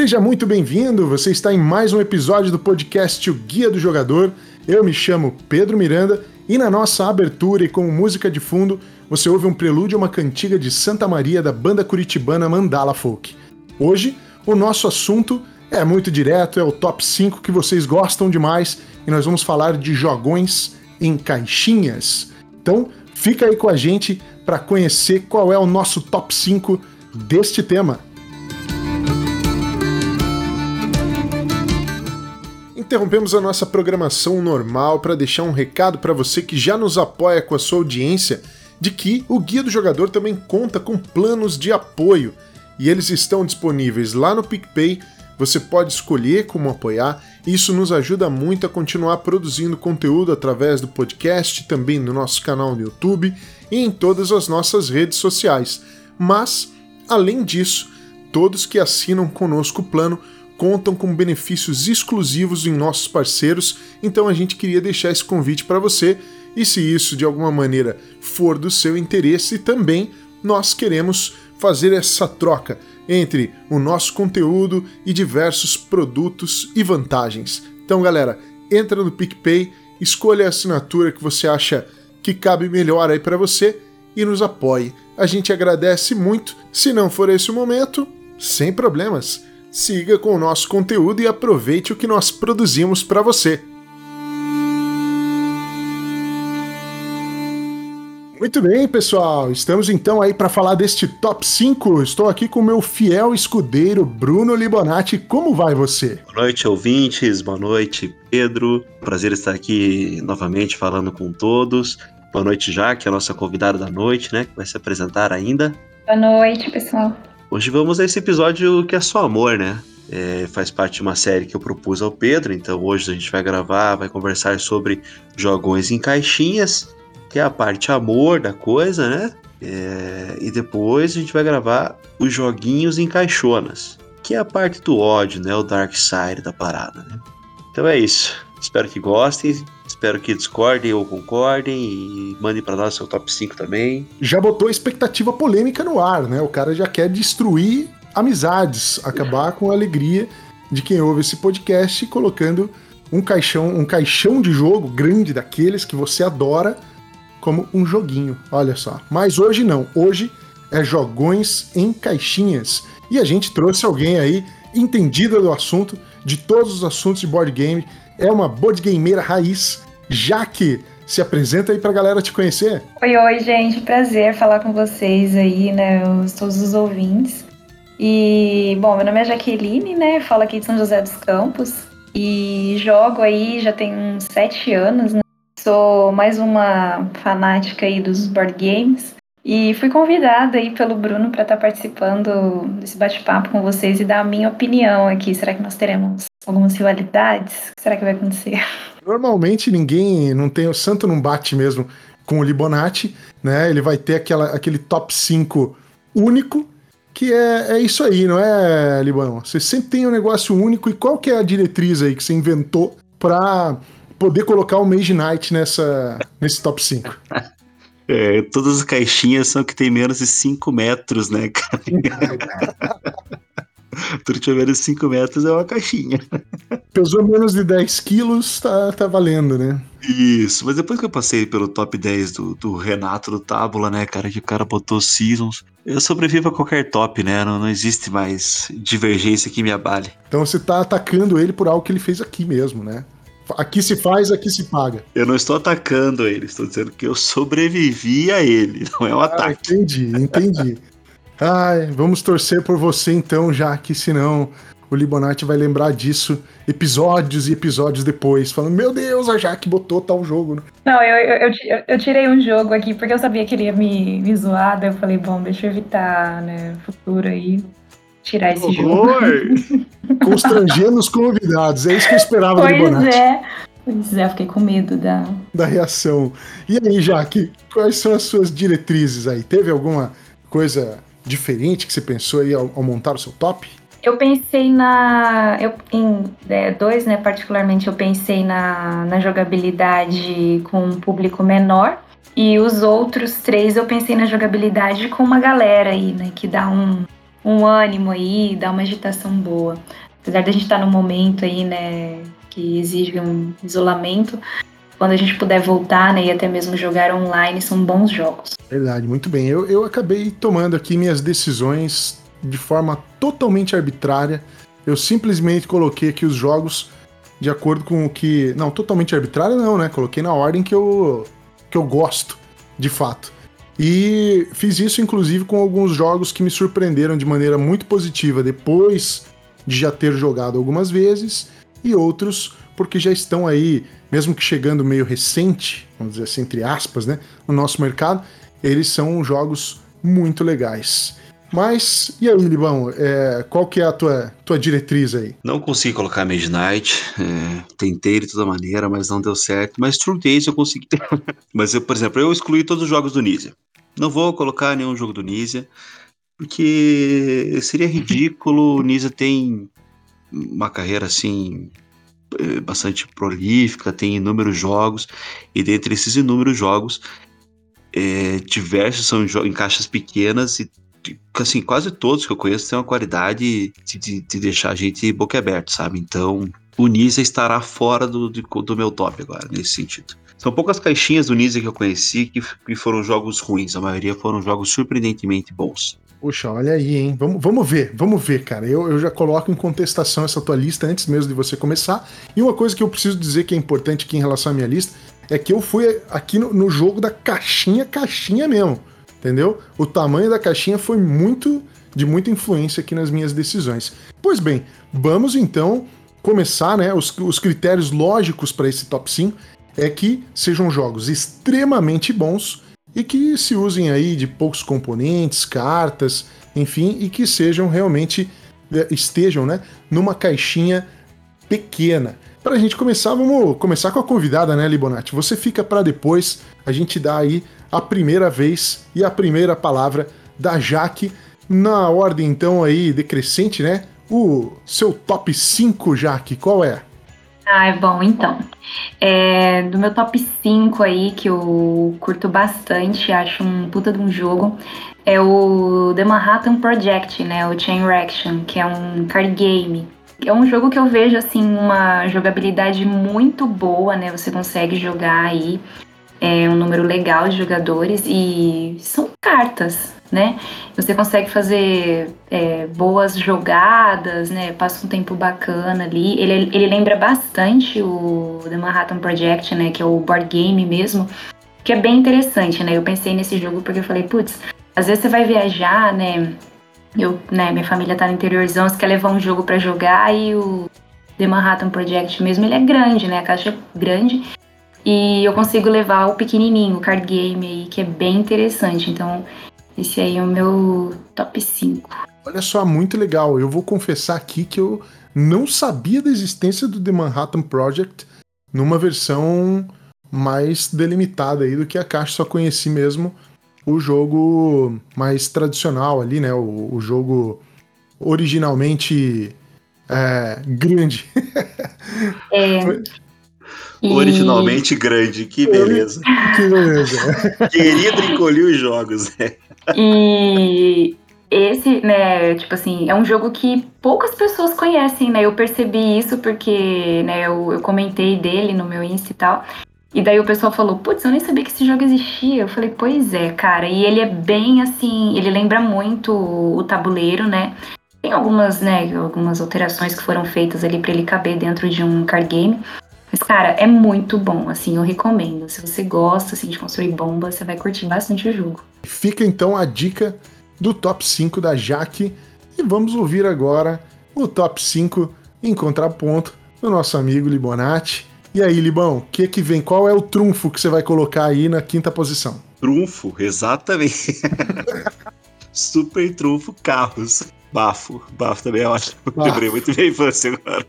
Seja muito bem-vindo, você está em mais um episódio do podcast O Guia do Jogador. Eu me chamo Pedro Miranda e na nossa abertura e com música de fundo, você ouve um prelúdio a uma cantiga de Santa Maria da banda curitibana Mandala Folk. Hoje, o nosso assunto é muito direto, é o top 5 que vocês gostam demais e nós vamos falar de jogões em caixinhas. Então, fica aí com a gente para conhecer qual é o nosso top 5 deste tema. Interrompemos a nossa programação normal para deixar um recado para você que já nos apoia com a sua audiência de que o Guia do Jogador também conta com planos de apoio e eles estão disponíveis lá no PicPay. Você pode escolher como apoiar, isso nos ajuda muito a continuar produzindo conteúdo através do podcast, também no nosso canal no YouTube e em todas as nossas redes sociais. Mas, além disso, todos que assinam conosco o plano contam com benefícios exclusivos em nossos parceiros, então a gente queria deixar esse convite para você e se isso de alguma maneira for do seu interesse, também nós queremos fazer essa troca entre o nosso conteúdo e diversos produtos e vantagens. Então, galera, entra no PicPay, escolha a assinatura que você acha que cabe melhor aí para você e nos apoie. A gente agradece muito. Se não for esse o momento, sem problemas. Siga com o nosso conteúdo e aproveite o que nós produzimos para você. Muito bem, pessoal. Estamos então aí para falar deste top 5. Estou aqui com o meu fiel escudeiro Bruno Libonati. Como vai você? Boa noite, ouvintes. Boa noite, Pedro. Prazer estar aqui novamente falando com todos. Boa noite, Jaque, a nossa convidada da noite, né, que vai se apresentar ainda. Boa noite, pessoal. Hoje vamos a esse episódio que é só amor, né? É, faz parte de uma série que eu propus ao Pedro, então hoje a gente vai gravar, vai conversar sobre jogões em caixinhas que é a parte amor da coisa, né? É, e depois a gente vai gravar os joguinhos em caixonas, que é a parte do ódio, né? O dark side da parada, né? Então é isso. Espero que gostem, espero que discordem ou concordem e mandem para nós seu top 5 também. Já botou expectativa polêmica no ar, né? O cara já quer destruir amizades, acabar com a alegria de quem ouve esse podcast colocando um caixão, um caixão de jogo grande daqueles que você adora como um joguinho, olha só. Mas hoje não, hoje é jogões em caixinhas. E a gente trouxe alguém aí entendida do assunto, de todos os assuntos de board game, é uma board gameira raiz, Jaque. Se apresenta aí pra galera te conhecer. Oi, oi, gente. Prazer falar com vocês aí, né? Os, todos os ouvintes. E, bom, meu nome é Jaqueline, né? Falo aqui de São José dos Campos. E jogo aí já tem uns sete anos, né? Sou mais uma fanática aí dos board games e fui convidada aí pelo Bruno para estar tá participando desse bate-papo com vocês e dar a minha opinião aqui. Será que nós teremos algumas rivalidades? O que será que vai acontecer? Normalmente ninguém, não tem, o santo não bate mesmo com o Libonati, né? Ele vai ter aquela, aquele top 5 único, que é, é isso aí, não é, Libão? Você sempre tem um negócio único e qual que é a diretriz aí que você inventou para poder colocar o Mage Knight nessa, nesse top 5. É, todas as caixinhas são que tem menos de 5 metros, né, cara? Tiver menos de 5 metros é uma caixinha. Pesou menos de 10 quilos, tá, tá valendo, né? Isso, mas depois que eu passei pelo top 10 do, do Renato do Tábula, né, cara, que o cara botou Seasons, eu sobrevivo a qualquer top, né? Não, não existe mais divergência que me abale. Então você tá atacando ele por algo que ele fez aqui mesmo, né? Aqui se faz, aqui se paga. Eu não estou atacando ele, estou dizendo que eu sobrevivi a ele, não é um ah, ataque. Entendi, entendi. Ai, vamos torcer por você então, já que senão o Libonati vai lembrar disso episódios e episódios depois, falando: Meu Deus, a Jaque botou tal jogo. Né? Não, eu, eu, eu, eu, tirei um jogo aqui porque eu sabia que ele ia me, me zoar, daí eu falei: Bom, deixa eu evitar, né, futuro aí tirar esse jogo. Constrangendo os convidados, é isso que eu esperava pois do Bonatti. é. Pois é, fiquei com medo da... Da reação. E aí, Jaque, quais são as suas diretrizes aí? Teve alguma coisa diferente que você pensou aí ao, ao montar o seu top? Eu pensei na. Eu, em é, dois, né, particularmente, eu pensei na, na jogabilidade com um público menor. E os outros três eu pensei na jogabilidade com uma galera aí, né? Que dá um, um ânimo aí, dá uma agitação boa. Apesar da gente estar tá num momento aí, né, que exige um isolamento, quando a gente puder voltar, né, e até mesmo jogar online, são bons jogos. Verdade, muito bem. Eu, eu acabei tomando aqui minhas decisões de forma totalmente arbitrária. Eu simplesmente coloquei aqui os jogos de acordo com o que. Não, totalmente arbitrário não, né? Coloquei na ordem que eu, que eu gosto, de fato. E fiz isso, inclusive, com alguns jogos que me surpreenderam de maneira muito positiva depois de já ter jogado algumas vezes, e outros porque já estão aí, mesmo que chegando meio recente, vamos dizer assim, entre aspas, né, no nosso mercado, eles são jogos muito legais. Mas, e aí, Libão, é, qual que é a tua, tua diretriz aí? Não consegui colocar Midnight, é, tentei de toda maneira, mas não deu certo. Mas True Days eu consegui. mas, eu, por exemplo, eu excluí todos os jogos do Nizia. Não vou colocar nenhum jogo do Nizia, porque seria ridículo. O Nizia tem uma carreira, assim, bastante prolífica, tem inúmeros jogos, e dentre esses inúmeros jogos, é, diversos são em caixas pequenas e assim, quase todos que eu conheço têm uma qualidade de, de, de deixar a gente boca aberta, sabe? Então, o Nisa estará fora do, do, do, meu top agora, nesse sentido. São poucas caixinhas do Nisa que eu conheci que, que foram jogos ruins, a maioria foram jogos surpreendentemente bons. Puxa, olha aí, hein? Vamos, vamos ver, vamos ver, cara. Eu, eu já coloco em contestação essa tua lista antes mesmo de você começar. E uma coisa que eu preciso dizer que é importante aqui em relação à minha lista é que eu fui aqui no, no jogo da caixinha, caixinha mesmo entendeu? O tamanho da caixinha foi muito de muita influência aqui nas minhas decisões. Pois bem, vamos então começar, né? Os, os critérios lógicos para esse top 5 é que sejam jogos extremamente bons e que se usem aí de poucos componentes, cartas, enfim, e que sejam realmente é, estejam, né, numa caixinha pequena. Para a gente começar, vamos começar com a convidada, né, Libonati? Você fica para depois, a gente dá aí a primeira vez e a primeira palavra da Jaque, na ordem então aí decrescente, né? O seu top 5, Jaque, qual é? Ah, bom, então. É, do meu top 5 aí, que eu curto bastante, acho um puta de um jogo, é o The Manhattan Project, né? O Chain Reaction, que é um card game. É um jogo que eu vejo, assim, uma jogabilidade muito boa, né? Você consegue jogar aí é um número legal de jogadores e são cartas, né? Você consegue fazer é, boas jogadas, né? Passa um tempo bacana ali. Ele, ele lembra bastante o The Manhattan Project, né? Que é o board game mesmo, que é bem interessante, né? Eu pensei nesse jogo porque eu falei, putz, às vezes você vai viajar, né? Eu, né, minha família tá no interiorzão, você quer levar um jogo para jogar e o The Manhattan Project mesmo, ele é grande, né? A caixa é grande e eu consigo levar o pequenininho, o card game aí, que é bem interessante. Então, esse aí é o meu top 5. Olha só, muito legal. Eu vou confessar aqui que eu não sabia da existência do The Manhattan Project numa versão mais delimitada aí do que a caixa, só conheci mesmo o jogo mais tradicional ali, né? O, o jogo originalmente é, grande. É, e... Originalmente grande, que beleza. que beleza. Querido encolher os jogos, né? E esse, né, tipo assim, é um jogo que poucas pessoas conhecem, né? Eu percebi isso porque, né, eu, eu comentei dele no meu Insta e tal. E daí o pessoal falou, putz, eu nem sabia que esse jogo existia. Eu falei, pois é, cara. E ele é bem assim, ele lembra muito o tabuleiro, né? Tem algumas, né, algumas alterações que foram feitas ali para ele caber dentro de um card game. Mas, cara, é muito bom, assim, eu recomendo. Se você gosta, assim, de construir bombas, você vai curtir bastante o jogo. Fica, então, a dica do top 5 da Jaque. E vamos ouvir agora o top 5 em contraponto do nosso amigo Libonati. E aí, Libão, o que que vem? Qual é o trunfo que você vai colocar aí na quinta posição? Trunfo, exatamente. Super trunfo carros. Bafo. Bafo também é ótimo. Bafo. Lembrei muito minha infância agora.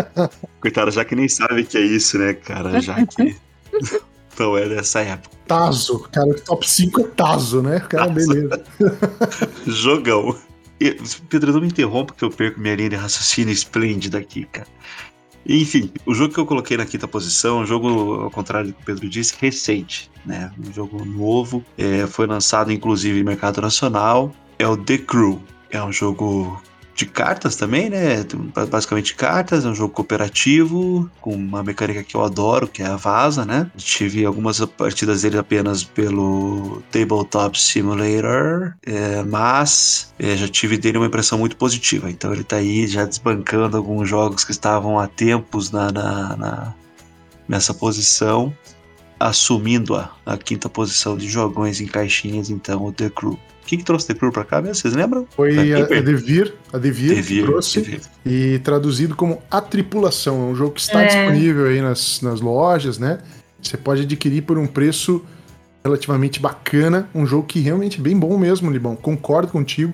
Coitada, já que nem sabe o que é isso, né, cara? Já que. Então é dessa época. Tazo. Cara, o top 5 é Tazo, né? Cara, Tazo. beleza. Jogão. E, Pedro, não me interrompa que eu perco minha linha de raciocínio esplêndida aqui, cara. Enfim, o jogo que eu coloquei na quinta posição, um jogo, ao contrário do que o Pedro disse, recente, né? Um jogo novo, é, foi lançado inclusive em mercado nacional, é o The Crew. É um jogo de cartas também, né? Basicamente cartas, é um jogo cooperativo, com uma mecânica que eu adoro, que é a Vaza, né? Tive algumas partidas dele apenas pelo Tabletop Simulator, é, mas é, já tive dele uma impressão muito positiva. Então ele tá aí já desbancando alguns jogos que estavam há tempos na, na, na nessa posição, assumindo a, a quinta posição de jogões em caixinhas, então o The Crew. Quem que trouxe The Crew pra cá mesmo? Vocês lembram? Foi a, a Devir, a Devir, Devir que trouxe. Devir. E traduzido como A Tripulação. É um jogo que está é. disponível aí nas, nas lojas, né? Você pode adquirir por um preço relativamente bacana. Um jogo que realmente é bem bom mesmo, Libão. Concordo contigo.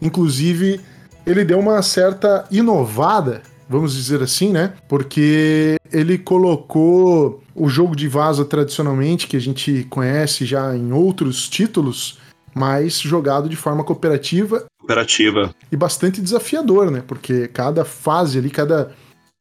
Inclusive, ele deu uma certa inovada, vamos dizer assim, né? Porque ele colocou o jogo de vaza tradicionalmente, que a gente conhece já em outros títulos, mas jogado de forma cooperativa. Cooperativa. E bastante desafiador, né? Porque cada fase ali, cada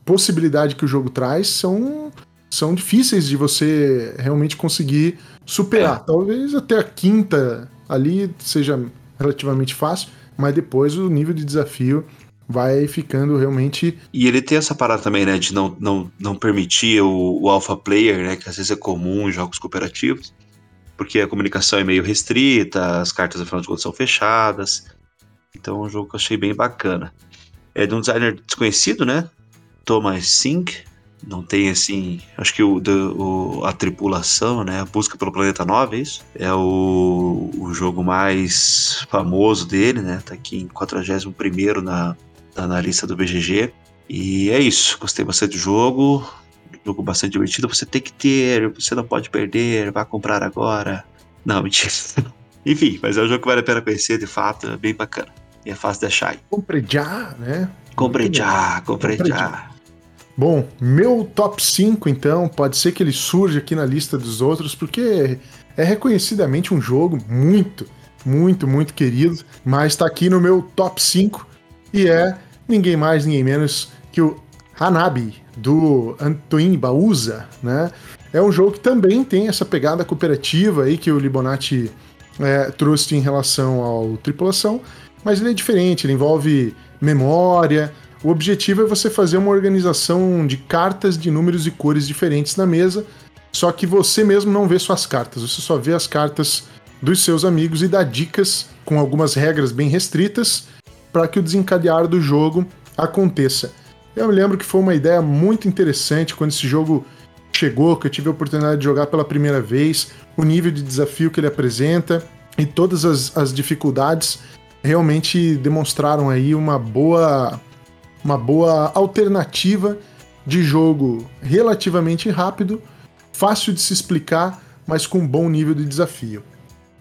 possibilidade que o jogo traz são, são difíceis de você realmente conseguir superar. É. Talvez até a quinta ali seja relativamente fácil, mas depois o nível de desafio vai ficando realmente. E ele tem essa parada também, né, de não, não, não permitir o, o alpha player, né, que às vezes é comum em jogos cooperativos porque a comunicação é meio restrita, as cartas afinal de contas são fechadas. Então é um jogo que eu achei bem bacana. É de um designer desconhecido, né? Thomas Sink. Não tem assim. Acho que o, o, a tripulação, né? A busca pelo planeta 9, é isso? É o, o jogo mais famoso dele, né? Tá aqui em 41 na, na lista do BGG. E é isso. Gostei bastante do jogo jogo bastante divertido, você tem que ter, você não pode perder, vá comprar agora. Não, mentira. Enfim, mas é um jogo que vale a pena conhecer, de fato, é bem bacana. E é fácil de achar. Compre já, né? Compre já, compre já. Bom, meu top 5, então, pode ser que ele surja aqui na lista dos outros, porque é reconhecidamente um jogo muito, muito, muito querido, mas está aqui no meu top 5 e é ninguém mais, ninguém menos que o Hanabi, do Antoine Bauza, né? É um jogo que também tem essa pegada cooperativa aí que o Libonati é, trouxe em relação ao tripulação, mas ele é diferente, ele envolve memória. O objetivo é você fazer uma organização de cartas de números e cores diferentes na mesa, só que você mesmo não vê suas cartas, você só vê as cartas dos seus amigos e dá dicas com algumas regras bem restritas para que o desencadear do jogo aconteça. Eu me lembro que foi uma ideia muito interessante quando esse jogo chegou, que eu tive a oportunidade de jogar pela primeira vez, o nível de desafio que ele apresenta e todas as, as dificuldades realmente demonstraram aí uma boa, uma boa alternativa de jogo relativamente rápido, fácil de se explicar, mas com bom nível de desafio.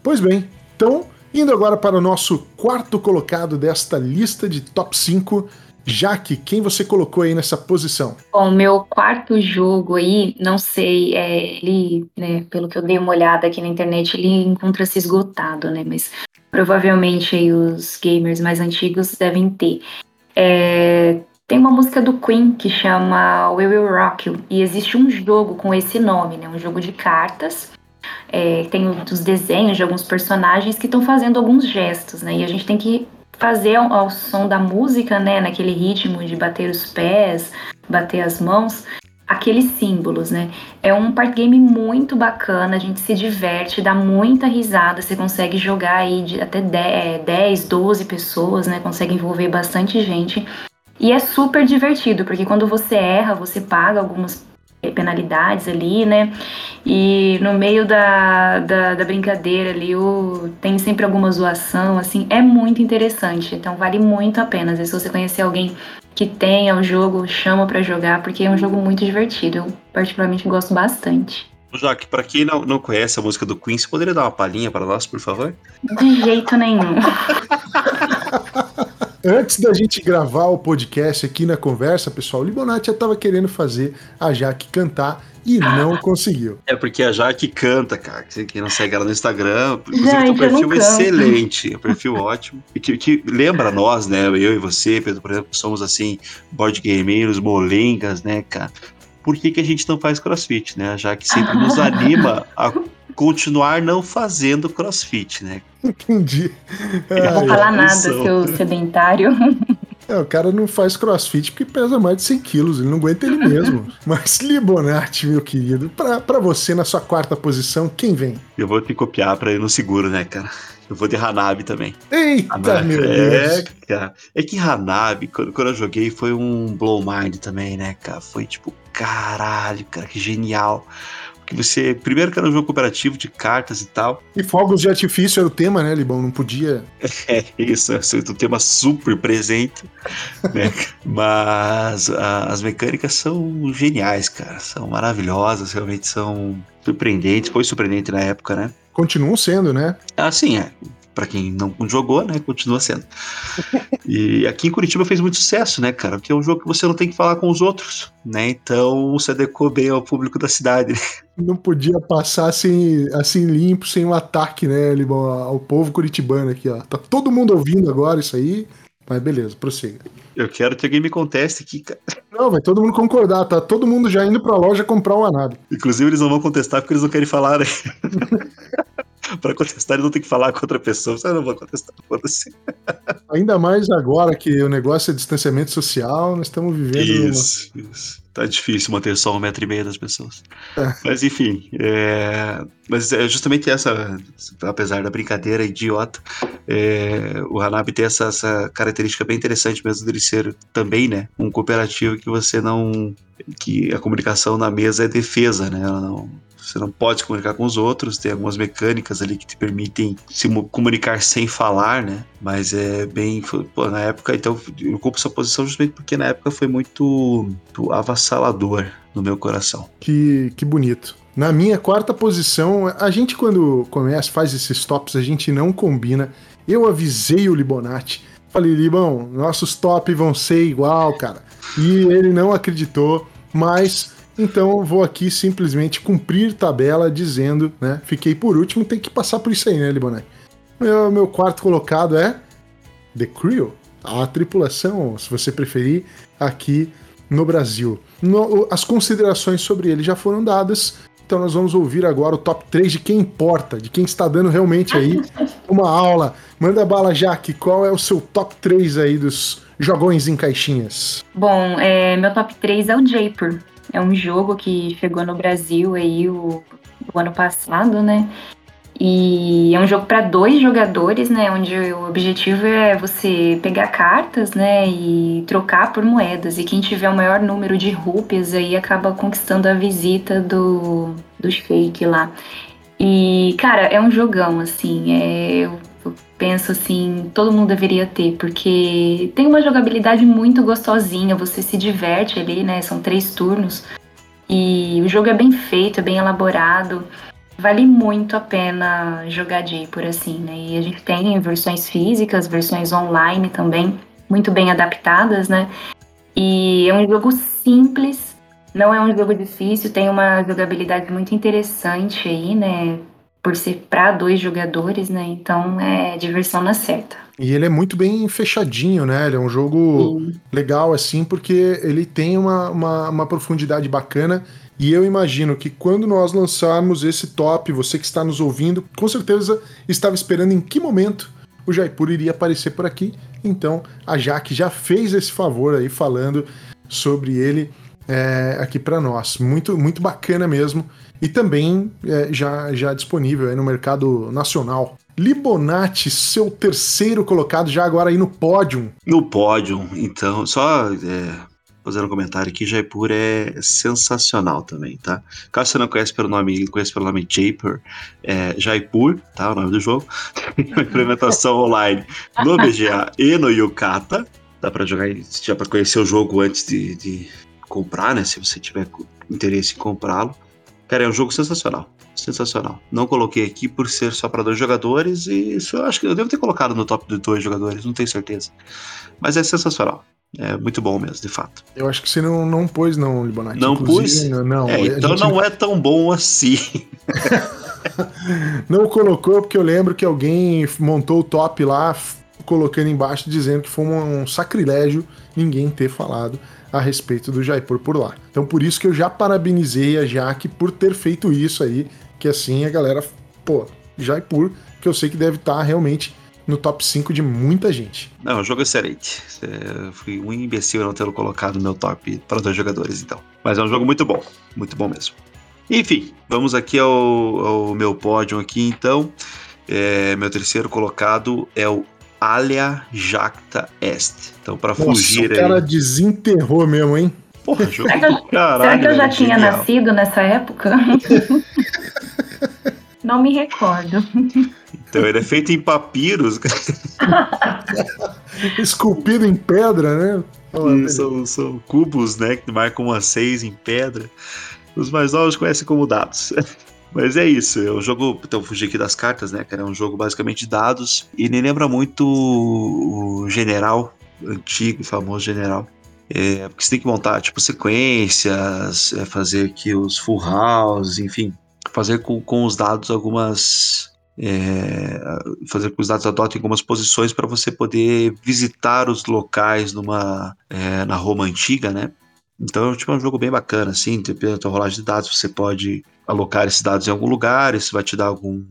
Pois bem, então, indo agora para o nosso quarto colocado desta lista de top 5 Jaque, quem você colocou aí nessa posição? Bom, meu quarto jogo aí, não sei, é, ele, né, pelo que eu dei uma olhada aqui na internet, ele encontra-se esgotado, né, mas provavelmente aí os gamers mais antigos devem ter. É, tem uma música do Queen que chama We Will Rock You, e existe um jogo com esse nome, né, um jogo de cartas, é, tem os desenhos de alguns personagens que estão fazendo alguns gestos, né? E a gente tem que fazer ao, som da música, né, naquele ritmo de bater os pés, bater as mãos, aqueles símbolos, né? É um part game muito bacana, a gente se diverte, dá muita risada, você consegue jogar aí de até 10, 12 é, pessoas, né? Consegue envolver bastante gente. E é super divertido, porque quando você erra, você paga algumas penalidades ali, né? E no meio da, da, da, brincadeira ali, o, tem sempre alguma zoação, assim, é muito interessante. Então vale muito a pena. Às vezes, se você conhecer alguém que tenha o jogo, chama para jogar, porque é um jogo muito divertido. Eu particularmente gosto bastante. Jaque, para quem não, não conhece a música do Queen, você poderia dar uma palhinha para nós, por favor? De jeito nenhum. Antes da gente gravar o podcast aqui na conversa, pessoal, o Libonati já estava querendo fazer a Jaque cantar e não conseguiu. É porque a Jaque canta, cara. Quem não segue ela no Instagram, inclusive tem um perfil excelente, um perfil ótimo. E que, que, lembra nós, né? Eu e você, Pedro, por exemplo, somos assim, board gameiros, molengas, né, cara? Por que, que a gente não faz crossfit, né? Já que sempre nos anima a continuar não fazendo crossfit, né? Entendi. Não vou falar nada, seu sedentário. É, o cara não faz crossfit porque pesa mais de 100 quilos, ele não aguenta ele mesmo. Mas Libonati, meu querido, pra, pra você na sua quarta posição, quem vem? Eu vou te copiar pra ir no seguro, né, cara? Eu vou de Hanabi também. Eita, Hanabi, meu é, Deus. cara. É que Hanabi, quando, quando eu joguei, foi um blow mind também, né, cara? Foi tipo, caralho, cara, que genial. Porque você, primeiro que era um jogo cooperativo de cartas e tal. E fogos de artifício era o tema, né, Libão? Não podia. É isso, é um tema super presente, né? Mas a- as mecânicas são geniais, cara. São maravilhosas, realmente são surpreendentes. Foi surpreendente na época, né? Continuam sendo, né? Assim, é. Pra quem não jogou, né? Continua sendo. E aqui em Curitiba fez muito sucesso, né, cara? Porque é um jogo que você não tem que falar com os outros, né? Então se adequou bem ao público da cidade. Não podia passar assim, assim limpo, sem um ataque, né, Libão, ao povo curitibano aqui, ó. Tá todo mundo ouvindo agora isso aí. Mas beleza, prossiga. Eu quero que alguém me conteste aqui, cara. Não, vai todo mundo concordar, tá todo mundo já indo pra loja comprar o Anabi. Inclusive, eles não vão contestar porque eles não querem falar, né? pra contestar, eles vão ter que falar com outra pessoa. Você não vai contestar, foda-se. Ainda mais agora que o negócio é distanciamento social, nós estamos vivendo. Isso, isso. Tá difícil manter só um metro e meio das pessoas. É. Mas enfim, é... mas é justamente essa, apesar da brincadeira idiota, é... o Hanabi tem essa, essa característica bem interessante mesmo dele ser também, né, um cooperativo que você não, que a comunicação na mesa é defesa, né, ela não você não pode comunicar com os outros, tem algumas mecânicas ali que te permitem se mu- comunicar sem falar, né? Mas é bem. Pô, na época, então, eu ocupo essa posição justamente porque na época foi muito, muito avassalador no meu coração. Que, que bonito. Na minha quarta posição, a gente quando começa, faz esses tops, a gente não combina. Eu avisei o Libonati. Falei, Libão, nossos top vão ser igual, cara. E ele não acreditou, mas então eu vou aqui simplesmente cumprir tabela dizendo, né? Fiquei por último, tem que passar por isso aí, né, Libonati? Meu, meu quarto colocado é The Crew, a tripulação, se você preferir, aqui no Brasil. No- as considerações sobre ele já foram dadas, então nós vamos ouvir agora o top 3 de quem importa, de quem está dando realmente aí uma aula. Manda bala, Jaque, qual é o seu top 3 aí dos jogões em caixinhas? Bom, é, meu top 3 é o Jaipur. É um jogo que chegou no Brasil aí o, o ano passado, né? E é um jogo para dois jogadores, né? Onde o objetivo é você pegar cartas, né? E trocar por moedas. E quem tiver o maior número de rúpias aí acaba conquistando a visita do, do Sheik lá. E, cara, é um jogão, assim. É, eu penso assim, todo mundo deveria ter, porque tem uma jogabilidade muito gostosinha, você se diverte ali, né? São três turnos. E o jogo é bem feito, é bem elaborado. Vale muito a pena jogar Jaipur assim, né? E a gente tem versões físicas, versões online também, muito bem adaptadas, né? E é um jogo simples, não é um jogo difícil, tem uma jogabilidade muito interessante aí, né? Por ser para dois jogadores, né? Então é diversão na certa. E ele é muito bem fechadinho, né? Ele é um jogo E- legal, assim, porque ele tem uma, uma, uma profundidade bacana. E eu imagino que quando nós lançarmos esse top, você que está nos ouvindo, com certeza estava esperando em que momento o Jaipur iria aparecer por aqui. Então a Jaque já fez esse favor aí falando sobre ele é, aqui para nós. Muito, muito bacana mesmo. E também é, já, já disponível no mercado nacional. Libonati, seu terceiro colocado, já agora aí no pódio. No pódio, então, só é, fazendo um comentário aqui, Jaipur é sensacional também, tá? Caso você não conhece pelo nome, conhece pelo nome Jaipur, é Jaipur, tá? O nome do jogo. Implementação online no BGA e no Yukata. Dá pra jogar, já pra conhecer o jogo antes de, de comprar, né? Se você tiver interesse em comprá-lo. Cara, é um jogo sensacional. Sensacional. Não coloquei aqui por ser só para dois jogadores e isso eu acho que eu devo ter colocado no top de dois jogadores, não tenho certeza. Mas é sensacional. É muito bom mesmo, de fato. Eu acho que você não, não pôs, não, Libonati. Não Inclusive, pus? Não, É, então gente não é tão bom assim. não colocou porque eu lembro que alguém montou o top lá, colocando embaixo, dizendo que foi um, um sacrilégio ninguém ter falado a respeito do Jaipur por lá. Então por isso que eu já parabenizei a Jaque por ter feito isso aí, que assim a galera, pô, Jaipur, que eu sei que deve estar tá realmente no top 5 de muita gente. Não, jogo é excelente. Eu fui um imbecil não tê-lo colocado no meu top para dois jogadores, então. Mas é um jogo muito bom, muito bom mesmo. Enfim, vamos aqui ao, ao meu pódio aqui, então. É, meu terceiro colocado é o Alia Jacta Est. Então, para fugir o cara aí... desenterrou mesmo, hein? Porra, jogo será, que eu, caralho, será que eu já tinha genial. nascido nessa época? Não me recordo. Então ele é feito em papiros. Esculpido em pedra, né? são, são, cubos, né? Que marcam uma seis em pedra. Os mais novos conhecem como dados. Mas é isso, é um jogo. Então, fugir aqui das cartas, né? Que era um jogo basicamente de dados. E nem lembra muito o general, antigo, famoso general. É, porque você tem que montar, tipo, sequências, é, fazer aqui os full house, enfim. Fazer com, com os dados algumas. É, fazer com que os dados adotem algumas posições para você poder visitar os locais numa é, na Roma antiga, né? Então, tipo, é um jogo bem bacana, assim, dependendo da tua rolagem de dados, você pode alocar esses dados em algum lugar, isso vai te dar algum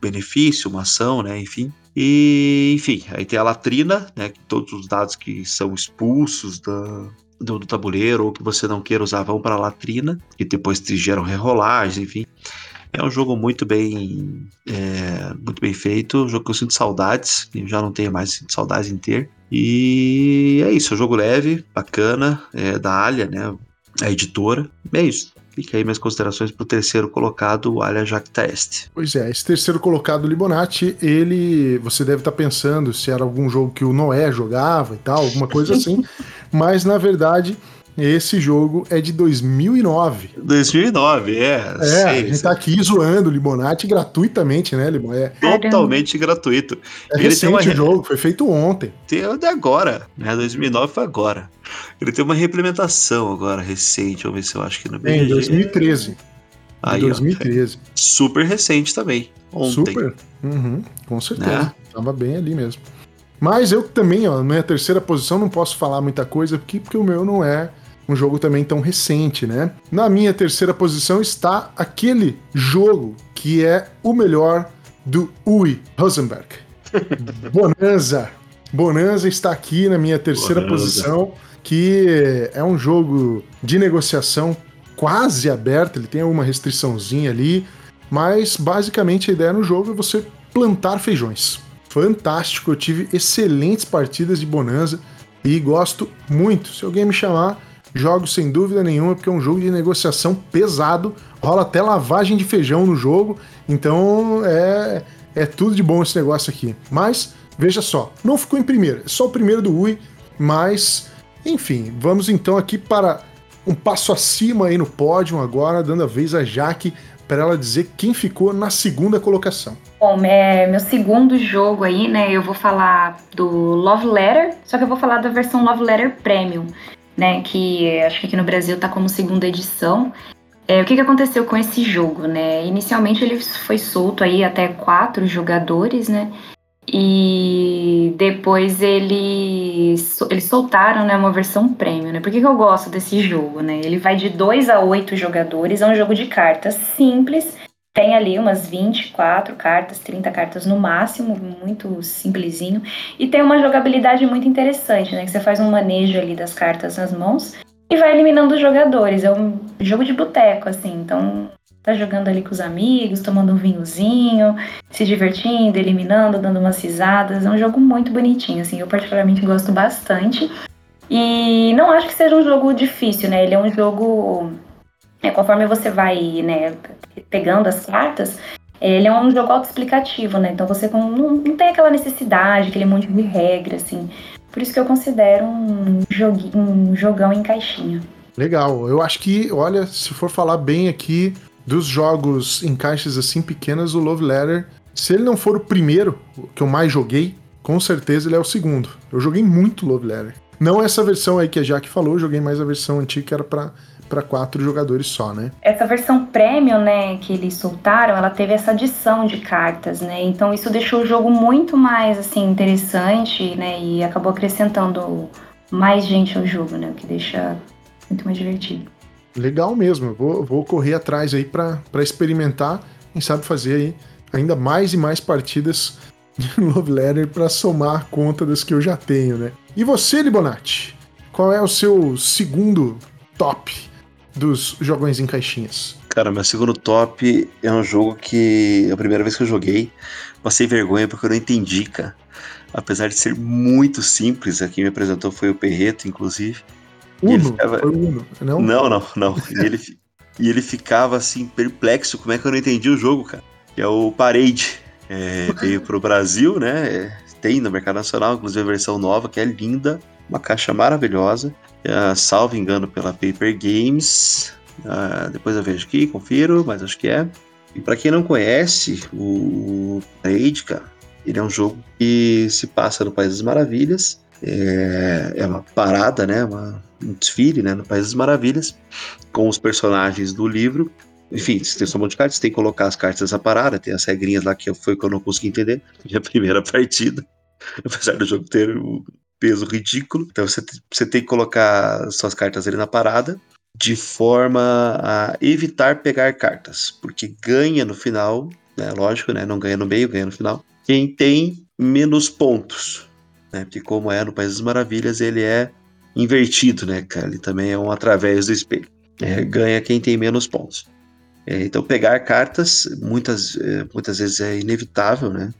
benefício, uma ação, né, enfim. E, enfim, aí tem a latrina, né, que todos os dados que são expulsos da, do, do, tabuleiro ou que você não queira usar vão para a latrina, e depois te geram rerolagens, enfim. É um jogo muito bem, é, muito bem feito, um jogo que eu sinto saudades, e já não tenho mais saudades em ter. E é isso, é um jogo leve, bacana, é da Alia, né? A editora. É isso. Fica aí minhas considerações para o terceiro colocado, o Alia Jacta Est. Pois é, esse terceiro colocado, Libonati, ele. Você deve estar tá pensando se era algum jogo que o Noé jogava e tal, alguma coisa assim. mas na verdade esse jogo é de 2009. 2009, é. É, sei, a gente sei. tá aqui zoando o Libonati gratuitamente, né, Libon? É totalmente gratuito. É Ele recente uma... o jogo, foi feito ontem. Tem agora, né? 2009 foi agora. Ele tem uma reimplementação agora, recente. Vamos ver se eu acho que no BG. Em 2013. Aí, 2013. Ó, super recente também. Ontem. Super. Uhum, com certeza. Né? Tava bem ali mesmo. Mas eu também, ó, na minha terceira posição, não posso falar muita coisa aqui, porque o meu não é um jogo também tão recente, né? Na minha terceira posição está aquele jogo que é o melhor do Ui Rosenberg. Bonanza. Bonanza está aqui na minha terceira Bonanza. posição, que é um jogo de negociação quase aberto, ele tem uma restriçãozinha ali, mas basicamente a ideia no jogo é você plantar feijões. Fantástico, eu tive excelentes partidas de Bonanza e gosto muito. Se alguém me chamar, Jogo sem dúvida nenhuma, porque é um jogo de negociação pesado, rola até lavagem de feijão no jogo, então é, é tudo de bom esse negócio aqui. Mas, veja só, não ficou em primeiro, é só o primeiro do Ui, mas, enfim, vamos então aqui para um passo acima aí no pódio agora, dando a vez a Jaque para ela dizer quem ficou na segunda colocação. Bom, é meu segundo jogo aí, né? Eu vou falar do Love Letter, só que eu vou falar da versão Love Letter Premium né? Que acho que aqui no Brasil está como segunda edição. É, o que, que aconteceu com esse jogo, né? Inicialmente ele foi solto aí até quatro jogadores, né? E depois eles, eles soltaram né, uma versão premium, né? Por que, que eu gosto desse jogo, né? Ele vai de 2 a 8 jogadores, é um jogo de cartas simples, tem ali umas 24 cartas, 30 cartas no máximo, muito simplesinho. E tem uma jogabilidade muito interessante, né? Que você faz um manejo ali das cartas nas mãos e vai eliminando os jogadores. É um jogo de boteco, assim. Então, tá jogando ali com os amigos, tomando um vinhozinho, se divertindo, eliminando, dando umas risadas. É um jogo muito bonitinho, assim. Eu particularmente gosto bastante. E não acho que seja um jogo difícil, né? Ele é um jogo é, conforme você vai né, pegando as cartas, ele é um jogo autoexplicativo, né? Então você não, não tem aquela necessidade, aquele monte de regra, assim. Por isso que eu considero um, joguinho, um jogão em caixinha. Legal. Eu acho que, olha, se for falar bem aqui dos jogos em caixas assim pequenas, o Love Letter, se ele não for o primeiro que eu mais joguei, com certeza ele é o segundo. Eu joguei muito Love Letter. Não essa versão aí que a Jaque falou, eu joguei mais a versão antiga que era para para quatro jogadores só, né? Essa versão premium, né, que eles soltaram, ela teve essa adição de cartas, né? Então isso deixou o jogo muito mais assim interessante, né? E acabou acrescentando mais gente ao jogo, né? O que deixa muito mais divertido. Legal mesmo, vou, vou correr atrás aí para experimentar, quem sabe fazer aí ainda mais e mais partidas de Love Letter para somar a conta das que eu já tenho, né? E você, Libonati? Qual é o seu segundo top dos jogões em caixinhas? Cara, meu segundo top é um jogo que a primeira vez que eu joguei, passei vergonha porque eu não entendi, cara. Apesar de ser muito simples, a quem me apresentou foi o Perreto, inclusive. Uno? Ficava... Foi Uno, não? Não, não, não. e, ele, e ele ficava assim, perplexo, como é que eu não entendi o jogo, cara? Que é o Parade. É, veio pro Brasil, né? Tem no mercado nacional, inclusive a versão nova, que é linda, uma caixa maravilhosa. É, salvo engano pela Paper Games. Uh, depois eu vejo aqui, confiro, mas acho que é. E para quem não conhece, o Parade, cara, ele é um jogo que se passa no País das Maravilhas. É, é uma parada, né? Uma, um desfile né? no País das Maravilhas, com os personagens do livro. Enfim, você tem um monte de cartas, você tem que colocar as cartas nessa parada, tem as regrinhas lá que foi que eu não consegui entender. Minha primeira partida, apesar do jogo ter peso ridículo. Então você, você tem que colocar suas cartas ali na parada, de forma a evitar pegar cartas, porque ganha no final, né? Lógico, né? Não ganha no meio, ganha no final. Quem tem menos pontos, né? Porque como é no País das Maravilhas, ele é invertido, né, cara? Ele também é um através do espelho. É, ganha quem tem menos pontos. É, então pegar cartas muitas, é, muitas vezes é inevitável, né?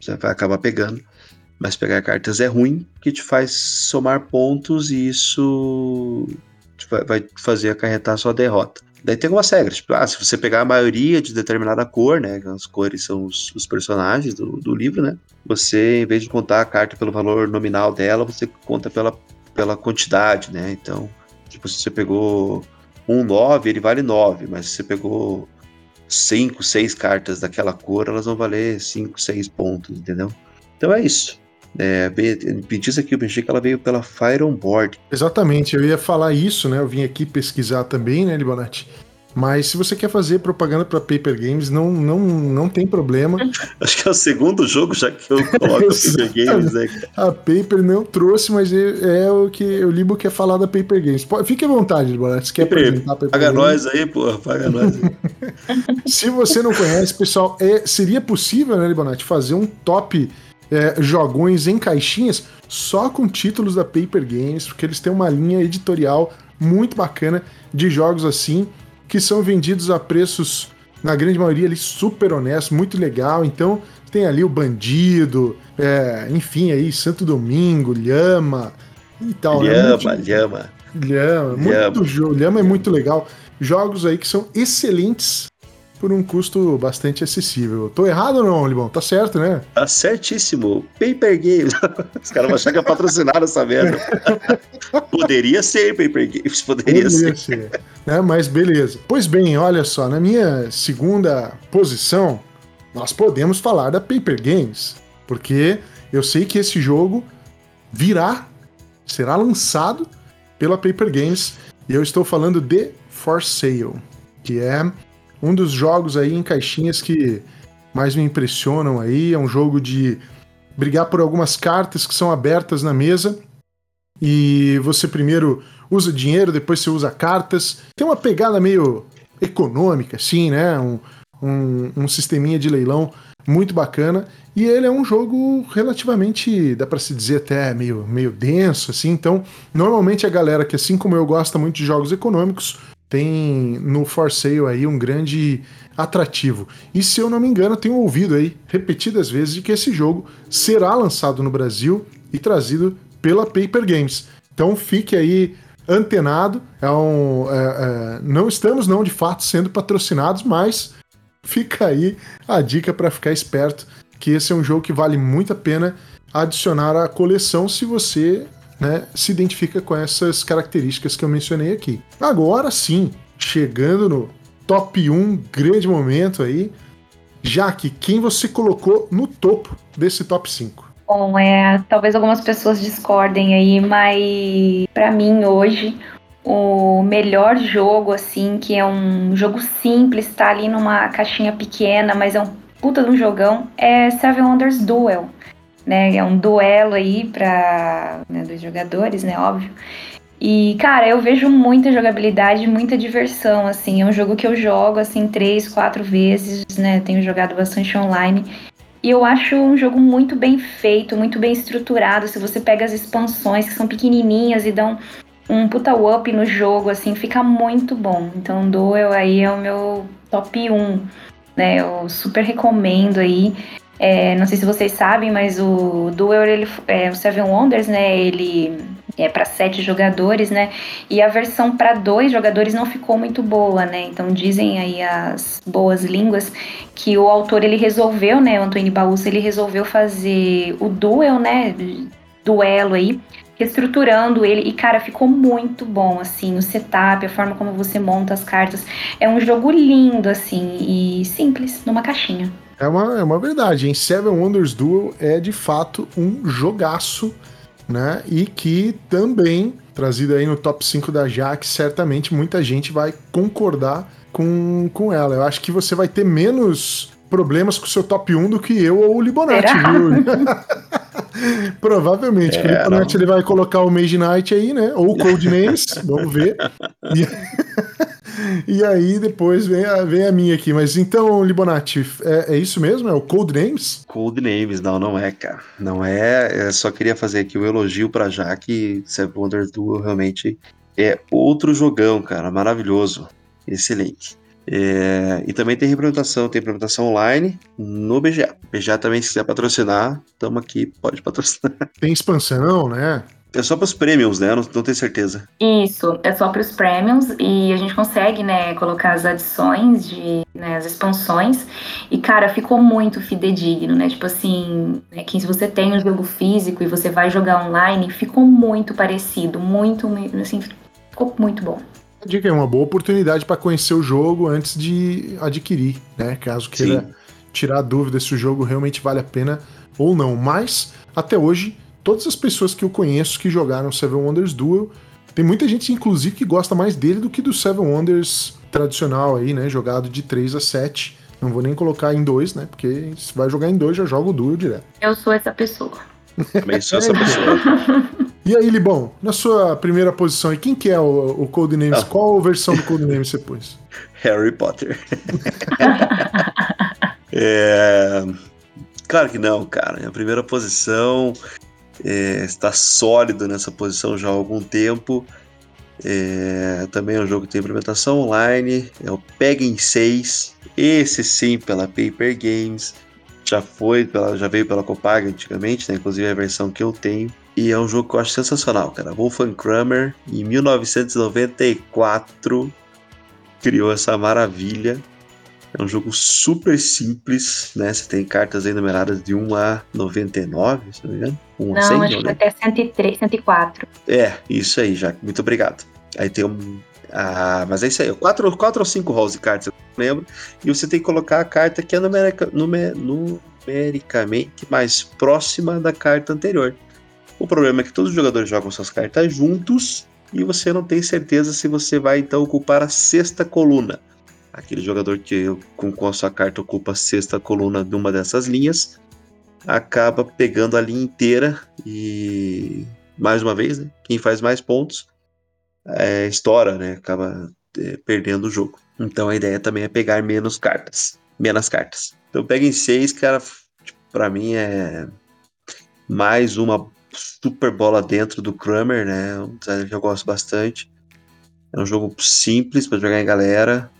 Você vai acabar pegando. Mas pegar cartas é ruim, que te faz somar pontos e isso vai fazer acarretar a sua derrota. Daí tem algumas regras, tipo, ah, se você pegar a maioria de determinada cor, né, as cores são os, os, personagens do, do livro, né, você, em vez de contar a carta pelo valor nominal dela, você conta pela, pela quantidade, né, então, tipo, se você pegou um 9, ele vale 9, mas se você pegou 5, 6 cartas daquela cor, elas vão valer 5, 6 pontos, entendeu? Então é isso. É, me diz aqui, eu pensei que ela veio pela Fire On Board. Exatamente, eu ia falar isso, né? Eu vim aqui pesquisar também, né, Libonati? Mas se você quer fazer propaganda para Paper Games, não, não, não tem problema. Acho que é o segundo jogo já que eu coloco Paper Games. Né? A Paper não trouxe, mas é, é o que o Libo quer falar da Paper Games. Fique à vontade, Libonati. Se quer Paper, apresentar a Paper Paga Games. nós aí, porra, paga nós aí. se você não conhece, pessoal, é, seria possível, né, Libonati, fazer um top é, jogões em caixinhas só com títulos da Paper Games, porque eles têm uma linha editorial muito bacana de jogos assim, que são vendidos a preços, na grande maioria, ali, super honestos, muito legal. Então, tem ali o Bandido, é, enfim, aí, Santo Domingo, Lhama e tal. Lhama, é muito... Lhama. Lhama, muito jogo. Lhama é muito legal. Jogos aí que são excelentes por um custo bastante acessível. Tô errado ou não, Limão? Tá certo, né? Tá certíssimo. Paper Games. Os caras vão achar que é patrocinado essa merda. poderia ser Paper Games, poderia, poderia ser. ser. Né? Mas beleza. Pois bem, olha só, na minha segunda posição, nós podemos falar da Paper Games, porque eu sei que esse jogo virá, será lançado pela Paper Games, e eu estou falando de For Sale, que é um dos jogos aí em caixinhas que mais me impressionam aí. É um jogo de brigar por algumas cartas que são abertas na mesa. E você primeiro usa dinheiro, depois você usa cartas. Tem uma pegada meio econômica, assim, né? Um, um, um sisteminha de leilão muito bacana. E ele é um jogo relativamente, dá para se dizer até meio, meio denso, assim. Então, normalmente a galera que, assim como eu, gosta muito de jogos econômicos, tem no For Sale aí um grande atrativo. E se eu não me engano, tenho ouvido aí repetidas vezes de que esse jogo será lançado no Brasil e trazido pela Paper Games. Então fique aí antenado. É um, é, é, não estamos não de fato sendo patrocinados, mas fica aí a dica para ficar esperto que esse é um jogo que vale muito a pena adicionar à coleção se você né, se identifica com essas características que eu mencionei aqui. Agora sim, chegando no top 1, grande momento aí. Jaque, quem você colocou no topo desse top 5? Bom, é, talvez algumas pessoas discordem aí, mas para mim hoje o melhor jogo assim, que é um jogo simples, tá ali numa caixinha pequena, mas é um puta de um jogão, é Seven Wonders Duel né? É um duelo aí para né, dois jogadores, né? Óbvio. E, cara, eu vejo muita jogabilidade, muita diversão, assim. É um jogo que eu jogo, assim, três, quatro vezes, né? Tenho jogado bastante online. E eu acho um jogo muito bem feito, muito bem estruturado. Se você pega as expansões, que são pequenininhas e dão um puta up no jogo, assim, fica muito bom. Então, Duel aí é o meu top 1, né? Eu super recomendo aí. É, não sei se vocês sabem, mas o Duel, ele, é, o Seven Wonders, né? Ele é para sete jogadores, né? E a versão para dois jogadores não ficou muito boa, né? Então dizem aí as boas línguas que o autor ele resolveu, né? O Antônio Baúça ele resolveu fazer o Duel, né? Duelo aí reestruturando ele e cara ficou muito bom assim o setup a forma como você monta as cartas é um jogo lindo assim e simples numa caixinha é uma, é uma verdade, em Seven Wonders Duel é de fato um jogaço, né? E que também, trazido aí no top 5 da Jaque, certamente muita gente vai concordar com, com ela. Eu acho que você vai ter menos problemas com o seu top 1 do que eu ou o Libonati, viu? Provavelmente, é, ele vai colocar o Mage Knight aí, né? Ou o Codenames, vamos ver. E... E aí depois vem a, vem a minha aqui. Mas então, Libonati, é, é isso mesmo? É o Codenames? Codenames, não, não é, cara. Não é. Eu só queria fazer aqui o um elogio pra Jaque. Seven Wonder Duel realmente é outro jogão, cara. Maravilhoso. Excelente. É, e também tem representação, tem representação online no BGA. BGA também, se quiser patrocinar, estamos aqui, pode patrocinar. Tem expansão, né? É só para os premiums, né? Eu não, não tenho certeza. Isso, é só para os premiums e a gente consegue, né, colocar as adições de, né, as expansões. E cara, ficou muito fidedigno, né? Tipo assim, né, que se você tem um jogo físico e você vai jogar online, ficou muito parecido, muito, assim, ficou muito bom. A dica é uma boa oportunidade para conhecer o jogo antes de adquirir, né? Caso queira Sim. tirar dúvida se o jogo realmente vale a pena ou não. Mas até hoje todas as pessoas que eu conheço que jogaram Seven Wonders Duel, tem muita gente, inclusive, que gosta mais dele do que do Seven Wonders tradicional aí, né? Jogado de 3 a 7. Não vou nem colocar em 2, né? Porque se vai jogar em 2, já joga o Duel direto. Eu sou essa pessoa. Também sou essa pessoa. E aí, Libão, na sua primeira posição, quem que é o, o Codenames? Ah. Qual versão do Codenames você pôs? Harry Potter. é... Claro que não, cara. A primeira posição é, está sólido nessa posição já há algum tempo. É, também é um jogo que tem implementação online, é o Pegging 6, esse sim pela Paper Games, já foi, pela, já veio pela Copag antigamente, né? inclusive a versão que eu tenho, e é um jogo que eu acho sensacional, cara. Wolfgang Kramer, em 1994, criou essa maravilha é um jogo super simples, né? Você tem cartas aí numeradas de 1 a 99, se não me engano. 1 não, a 100, acho que até 103, 104. É, isso aí, já. Muito obrigado. Aí tem um. Ah, mas é isso aí. 4, 4 ou 5 rolls de cartas, eu não lembro. E você tem que colocar a carta que é numerica, numer, numericamente mais próxima da carta anterior. O problema é que todos os jogadores jogam suas cartas juntos e você não tem certeza se você vai então ocupar a sexta coluna aquele jogador que com, a sua carta ocupa a sexta coluna de uma dessas linhas, acaba pegando a linha inteira e mais uma vez, né, quem faz mais pontos é, estoura, né, acaba é, perdendo o jogo. Então a ideia também é pegar menos cartas, menos cartas. Então pega em seis, cara, tipo, para mim é mais uma super bola dentro do Kramer, né, um designer que eu gosto bastante. É um jogo simples para jogar em galera,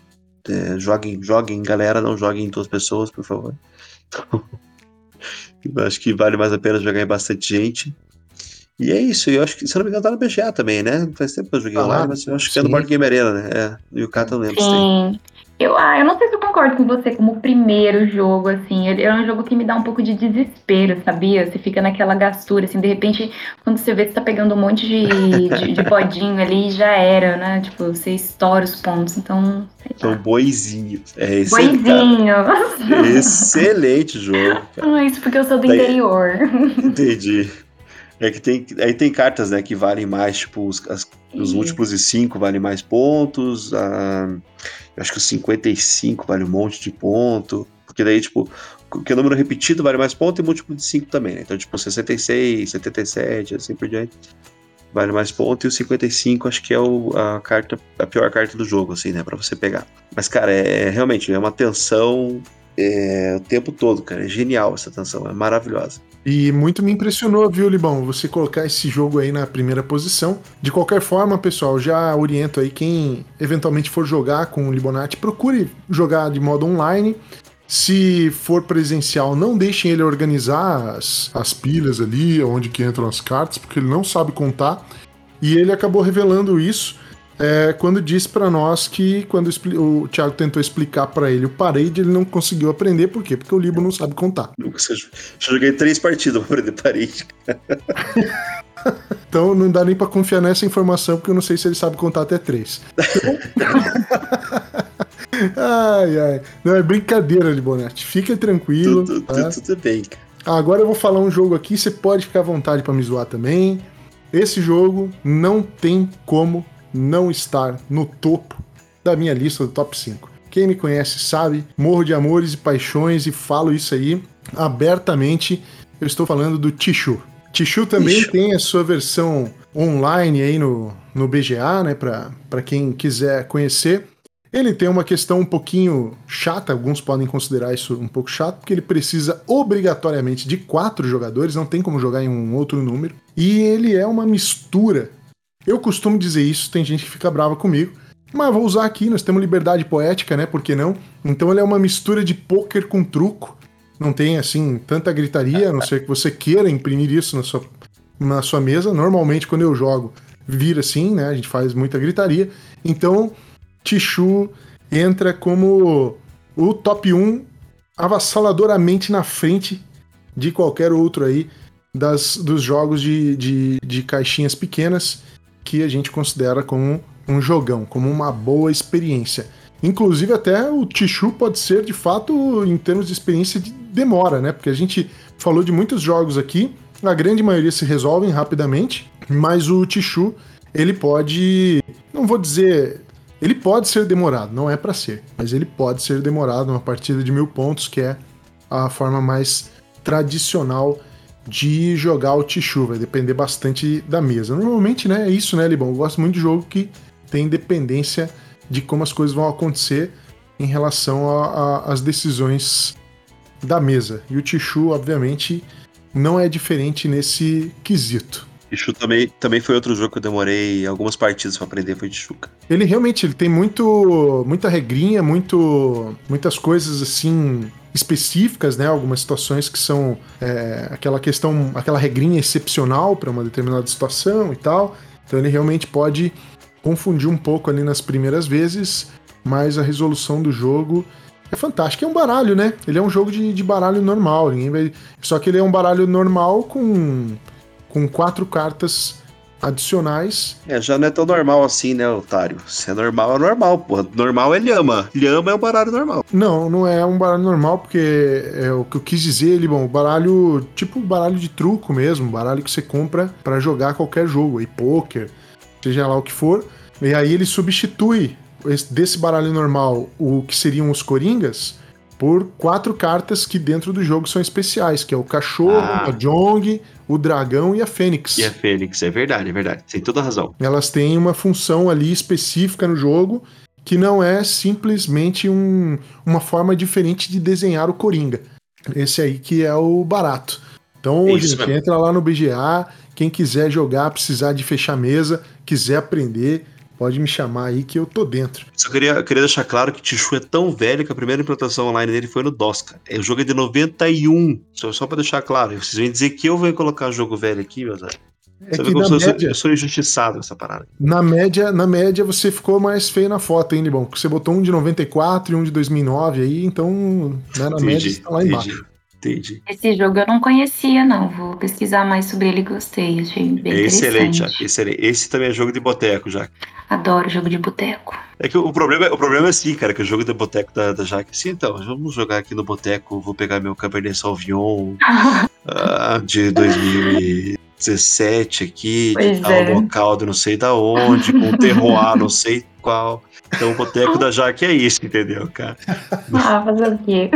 é, joguem, joguem, galera, não joguem em duas pessoas, por favor. eu acho que vale mais a pena jogar em bastante gente. E é isso, eu acho que, se não me engano, tá no BGA também, né? Faz tempo que eu joguei ah, online, mas eu acho sim. que é no Board Game Arena, né? É, no Yucata não lembro Sim. Eu, ah, eu não sei se concordo com você como primeiro jogo, assim. Ele é um jogo que me dá um pouco de desespero, sabia? Você fica naquela gastura, assim, de repente, quando você vê, você tá pegando um monte de, de, de bodinho ali já era, né? Tipo, você estoura os pontos, então. São boizinhos. É Boizinho. Excelente jogo. Cara. Ah, isso porque eu sou do Daí, interior. Entendi. É que tem, aí tem cartas, né, que valem mais, tipo, os, as, os múltiplos de 5 valem mais pontos, a, eu acho que os 55 vale um monte de ponto, porque daí, tipo, que o número repetido vale mais ponto e múltiplo de 5 também, né? Então, tipo, 66, 77, assim por diante. Vale mais ponto, e o 55 acho que é o, a carta, a pior carta do jogo, assim, né? Pra você pegar. Mas, cara, é realmente é uma tensão é, o tempo todo, cara. É genial essa tensão, é maravilhosa. E muito me impressionou, viu, Libão? Você colocar esse jogo aí na primeira posição. De qualquer forma, pessoal, já oriento aí quem eventualmente for jogar com o Libonati, procure jogar de modo online. Se for presencial, não deixem ele organizar as, as pilhas ali, onde que entram as cartas, porque ele não sabe contar. E ele acabou revelando isso é, quando disse para nós que quando o Thiago tentou explicar para ele o parade, ele não conseguiu aprender. Por quê? Porque o Libo não sabe contar. Eu joguei três partidas pra aprender parade. então não dá nem para confiar nessa informação, porque eu não sei se ele sabe contar até três. ai, ai. Não, é brincadeira, Libonete. Fica tranquilo. Tudo, tá? tudo bem, cara. Agora eu vou falar um jogo aqui, você pode ficar à vontade para me zoar também. Esse jogo não tem como não estar no topo da minha lista do top 5. Quem me conhece sabe, morro de amores e paixões e falo isso aí abertamente. Eu estou falando do Tichu. Tichu também Ixi. tem a sua versão online aí no, no BGA, né, para quem quiser conhecer. Ele tem uma questão um pouquinho chata, alguns podem considerar isso um pouco chato, porque ele precisa obrigatoriamente de quatro jogadores, não tem como jogar em um outro número. E ele é uma mistura eu costumo dizer isso, tem gente que fica brava comigo, mas vou usar aqui, nós temos liberdade poética, né? Por que não? Então ele é uma mistura de poker com truco. Não tem, assim, tanta gritaria, a não ser que você queira imprimir isso na sua, na sua mesa. Normalmente, quando eu jogo, vira assim, né? A gente faz muita gritaria. Então, Tichu entra como o top 1 avassaladoramente na frente de qualquer outro aí das, dos jogos de, de, de caixinhas pequenas que a gente considera como um jogão, como uma boa experiência. Inclusive, até o Tichu pode ser, de fato, em termos de experiência de demora, né? Porque a gente falou de muitos jogos aqui, a grande maioria se resolvem rapidamente, mas o Tichu, ele pode. Não vou dizer. Ele pode ser demorado, não é para ser, mas ele pode ser demorado numa partida de mil pontos, que é a forma mais tradicional de jogar o Tichu, vai depender bastante da mesa. Normalmente, né, é isso, né, Libão? Eu gosto muito de jogo que tem dependência de como as coisas vão acontecer em relação às decisões da mesa. E o Tichu, obviamente, não é diferente nesse quesito. Tichu também, também foi outro jogo que eu demorei algumas partidas para aprender, foi Tichuca. Ele realmente ele tem muito, muita regrinha, muito, muitas coisas assim específicas, né? Algumas situações que são é, aquela questão, aquela regrinha excepcional para uma determinada situação e tal. Então ele realmente pode confundir um pouco ali nas primeiras vezes, mas a resolução do jogo é fantástica. É um baralho, né? Ele é um jogo de, de baralho normal. Ninguém vai... Só que ele é um baralho normal com, com quatro cartas adicionais. É, já não é tão normal assim, né, otário? Se é normal, é normal, porra. Normal é lhama. Lhama é um baralho normal. Não, não é um baralho normal, porque é o que eu quis dizer, ele, bom, baralho, tipo baralho de truco mesmo, baralho que você compra para jogar qualquer jogo, aí poker, seja lá o que for. E aí ele substitui desse baralho normal o que seriam os coringas por quatro cartas que dentro do jogo são especiais, que é o cachorro, ah. a Jong, o dragão e a fênix. E a fênix, é verdade, é verdade. Tem toda razão. Elas têm uma função ali específica no jogo que não é simplesmente um, uma forma diferente de desenhar o Coringa. Esse aí que é o barato. Então, é gente, mesmo. entra lá no BGA, quem quiser jogar, precisar de fechar mesa, quiser aprender, Pode me chamar aí que eu tô dentro. Só queria, queria deixar claro que Tichu é tão velho que a primeira implantação online dele foi no DOS, cara. O jogo é de 91. Só, só pra deixar claro. Vocês vêm dizer que eu venho colocar jogo velho aqui, meus amigos. É que na média, eu, sou, eu sou injustiçado nessa parada. Na média, na média, você ficou mais feio na foto, hein, Libão? Porque você botou um de 94 e um de 2009 aí, então né, na entendi, média você tá lá embaixo. Entendi. Esse jogo eu não conhecia, não. Vou pesquisar mais sobre ele e gostei. Achei bem é excelente. Excelente. Esse também é jogo de boteco, já. Adoro jogo de boteco. É que o problema, o problema é assim, cara, que o jogo de boteco da, da Jaque, sim, então, vamos jogar aqui no boteco, vou pegar meu Cabernet Sauvignon uh, de 2017 aqui, pois de tal é. local de não sei da onde, com terroir não sei qual. Então o boteco da Jaque é isso, entendeu, cara? Ah, fazer o quê?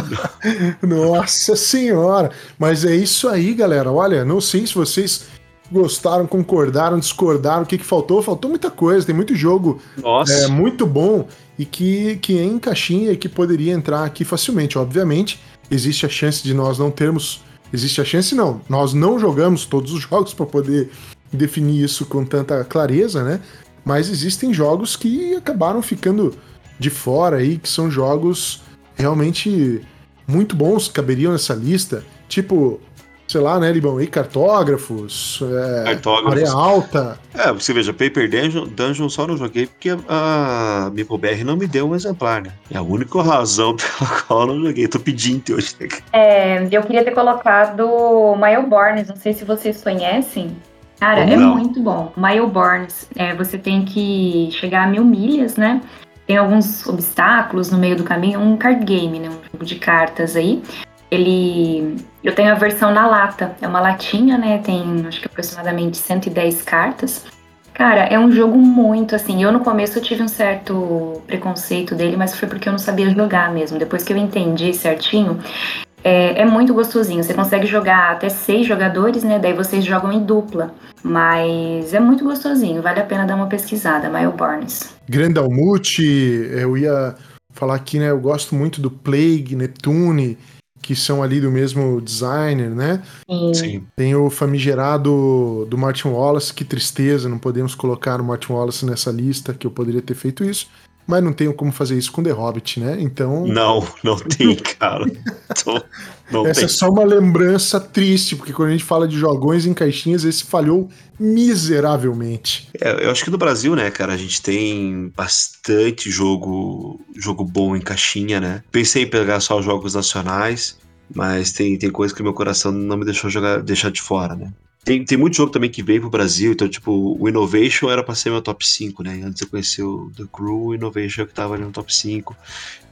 Nossa senhora! Mas é isso aí, galera. Olha, não sei se vocês gostaram, concordaram, discordaram, o que, que faltou? Faltou muita coisa, tem muito jogo Nossa. é, muito bom e que, que é em caixinha e que poderia entrar aqui facilmente. Obviamente, existe a chance de nós não termos. Existe a chance, não. Nós não jogamos todos os jogos para poder definir isso com tanta clareza, né? Mas existem jogos que acabaram ficando de fora aí, que são jogos realmente muito bons, que caberiam nessa lista. Tipo, sei lá, né, Libão? E cartógrafos, é, Cartógrafos. Maré Alta. É, você veja, Paper Dungeon, Dungeon só não joguei porque a MeepleBR não me deu um exemplar, né? É a única razão pela qual eu não joguei. Tô pedindo hoje. né? É, eu queria ter colocado Mileborns, não sei se vocês conhecem. Cara, é muito bom. Mileborns, é, você tem que chegar a mil milhas, né? Tem alguns obstáculos no meio do caminho, um card game, né? Um jogo de cartas aí. Ele. Eu tenho a versão na lata. É uma latinha, né? Tem acho que aproximadamente 110 cartas. Cara, é um jogo muito assim. Eu no começo eu tive um certo preconceito dele, mas foi porque eu não sabia jogar mesmo. Depois que eu entendi certinho, é, é muito gostosinho. Você consegue jogar até seis jogadores, né? Daí vocês jogam em dupla. Mas é muito gostosinho, vale a pena dar uma pesquisada. Mileborns. Grandalmute, eu ia falar aqui, né? Eu gosto muito do Plague, Neptune, que são ali do mesmo designer, né? E Sim. Tem o famigerado do Martin Wallace, que tristeza, não podemos colocar o Martin Wallace nessa lista, que eu poderia ter feito isso, mas não tenho como fazer isso com The Hobbit, né? Então, Não, não tem, cara. Tô- não essa tem. é só uma lembrança triste, porque quando a gente fala de jogões em caixinhas, esse falhou miseravelmente. É, eu acho que no Brasil, né, cara, a gente tem bastante jogo, jogo bom em caixinha, né? Pensei em pegar só os jogos nacionais, mas tem, tem coisa que meu coração não me deixou jogar, deixar de fora, né? Tem, tem muito jogo também que veio pro Brasil, então, tipo, o Innovation era pra ser meu top 5, né? Antes eu conheci o The Crew, o Innovation é o que tava ali no top 5.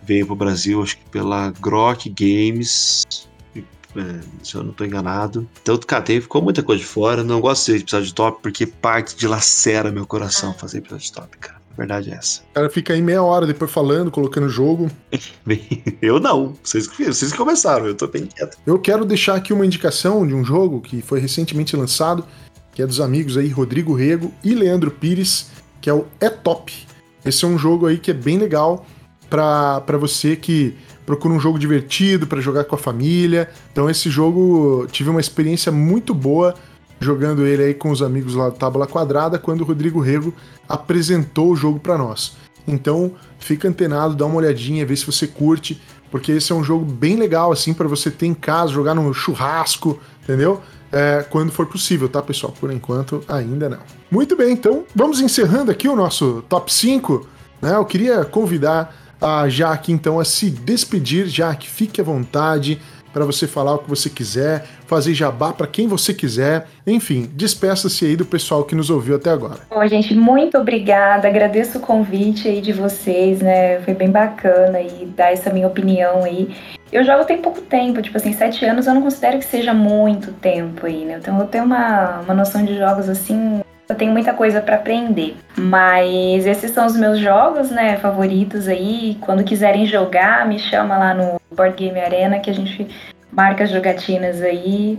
Veio pro Brasil, acho que pela Grok Games, é, se eu não tô enganado. Então, cara, tem, ficou muita coisa de fora. Não gosto de episódio de top porque parte de lacera meu coração fazer episódio de top, cara. Verdade é essa. O cara fica aí meia hora depois falando, colocando jogo. Eu não. Vocês que, vocês que começaram, eu tô bem quieto. Eu quero deixar aqui uma indicação de um jogo que foi recentemente lançado, que é dos amigos aí Rodrigo Rego e Leandro Pires, que é o É Top. Esse é um jogo aí que é bem legal para você que procura um jogo divertido para jogar com a família. Então esse jogo tive uma experiência muito boa jogando ele aí com os amigos lá do Tábula Quadrada quando o Rodrigo Rego apresentou o jogo para nós. Então fica antenado, dá uma olhadinha, vê se você curte, porque esse é um jogo bem legal assim para você ter em casa, jogar no churrasco, entendeu? É, quando for possível, tá, pessoal? Por enquanto, ainda não. Muito bem, então vamos encerrando aqui o nosso top 5. Né? Eu queria convidar a Jaque então a se despedir. Jaque, fique à vontade para você falar o que você quiser, fazer jabá para quem você quiser. Enfim, despeça-se aí do pessoal que nos ouviu até agora. Bom, gente, muito obrigada. Agradeço o convite aí de vocês, né? Foi bem bacana e dar essa minha opinião aí. Eu jogo tem pouco tempo, tipo assim, sete anos eu não considero que seja muito tempo aí, né? Então eu tenho uma, uma noção de jogos assim. Eu tenho muita coisa para aprender. Mas esses são os meus jogos, né, favoritos aí. Quando quiserem jogar, me chama lá no Board Game Arena que a gente marca as jogatinas aí.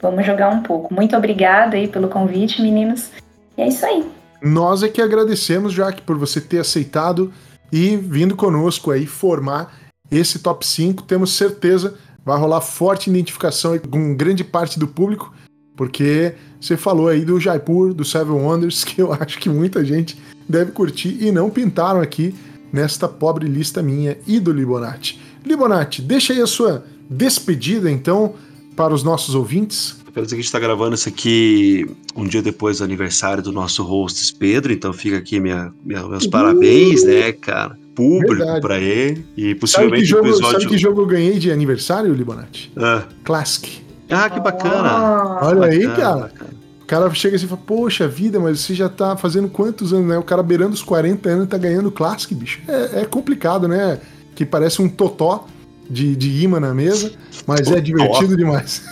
Vamos jogar um pouco. Muito obrigada aí pelo convite, meninos. E é isso aí. Nós é que agradecemos, Jaque, por você ter aceitado e vindo conosco aí formar esse top 5. Temos certeza vai rolar forte identificação com grande parte do público, porque você falou aí do Jaipur, do Seven Wonders, que eu acho que muita gente deve curtir e não pintaram aqui nesta pobre lista minha e do Libonati. Libonati, deixa aí a sua despedida então para os nossos ouvintes. Dizer que a gente tá gravando isso aqui um dia depois do aniversário do nosso host Pedro, então fica aqui minha, minha- meus parabéns, né, cara? Público pra ele. E Sabe que, possivelmente o jogo, episódio. sabe que jogo eu ganhei de aniversário, Libonati? Ah, Classic. Ah, que bacana. Ah, Olha aí, Bacana, cara. bacana. O cara chega assim e fala, poxa vida, mas você já tá fazendo quantos anos, né? O cara beirando os 40 anos e tá ganhando Classic, bicho. É, é complicado, né? Que parece um totó de, de imã na mesa, mas é Totó. divertido demais.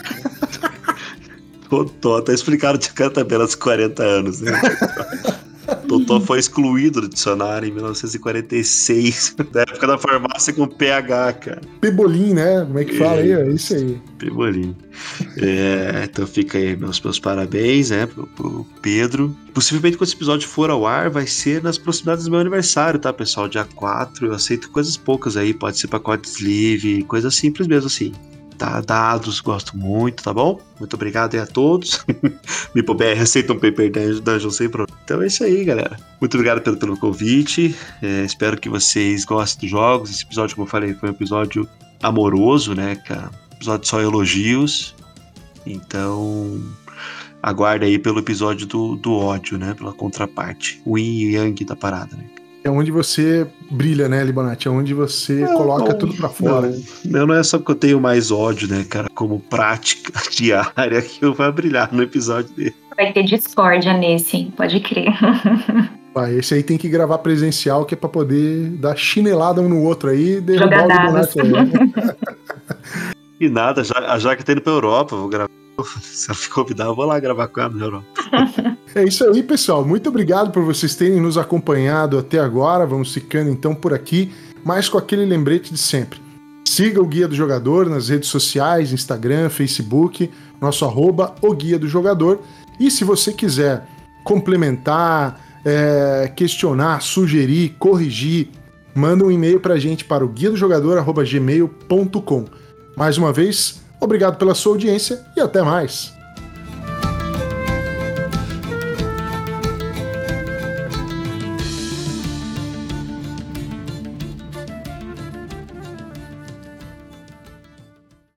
Tô, tá explicado de canta pelas 40 anos, né? Totó foi excluído do dicionário em 1946, da época da farmácia com PH, cara. Pebolim, né? Como é que fala aí? É isso aí. Pebolim. É, então fica aí meus, meus parabéns, né, pro, pro Pedro. Possivelmente quando esse episódio for ao ar, vai ser nas proximidades do meu aniversário, tá, pessoal? Dia 4. Eu aceito coisas poucas aí, pode ser pacote sleeve, coisas simples mesmo assim tá? Dados, gosto muito, tá bom? Muito obrigado aí a todos. MipoBR aceita um Paper Dungeon sem problema. Então é isso aí, galera. Muito obrigado pelo, pelo convite. É, espero que vocês gostem dos jogos. Esse episódio, como eu falei, foi um episódio amoroso, né, cara? Episódio só elogios. Então, aguarde aí pelo episódio do, do ódio, né? Pela contraparte. O yin e yang da parada, né? É onde você brilha, né, Libonati? É onde você não, coloca não, tudo para fora. Não, não é só porque eu tenho mais ódio, né, cara, como prática diária que eu vou brilhar no episódio dele. Vai ter discórdia nesse, hein? Pode crer. Vai, esse aí tem que gravar presencial, que é pra poder dar chinelada um no outro aí e derrubar Jogar o Libonati. e nada, já, já que tá indo pra Europa, vou gravar se ela me convidar, eu vou lá gravar com ela na Europa. É isso aí, pessoal. Muito obrigado por vocês terem nos acompanhado até agora. Vamos ficando então por aqui, mas com aquele lembrete de sempre. Siga o Guia do Jogador nas redes sociais, Instagram, Facebook, nosso arroba o Guia do Jogador. E se você quiser complementar, é, questionar, sugerir, corrigir, manda um e-mail para a gente para o guia do jogador. Mais uma vez, Obrigado pela sua audiência e até mais.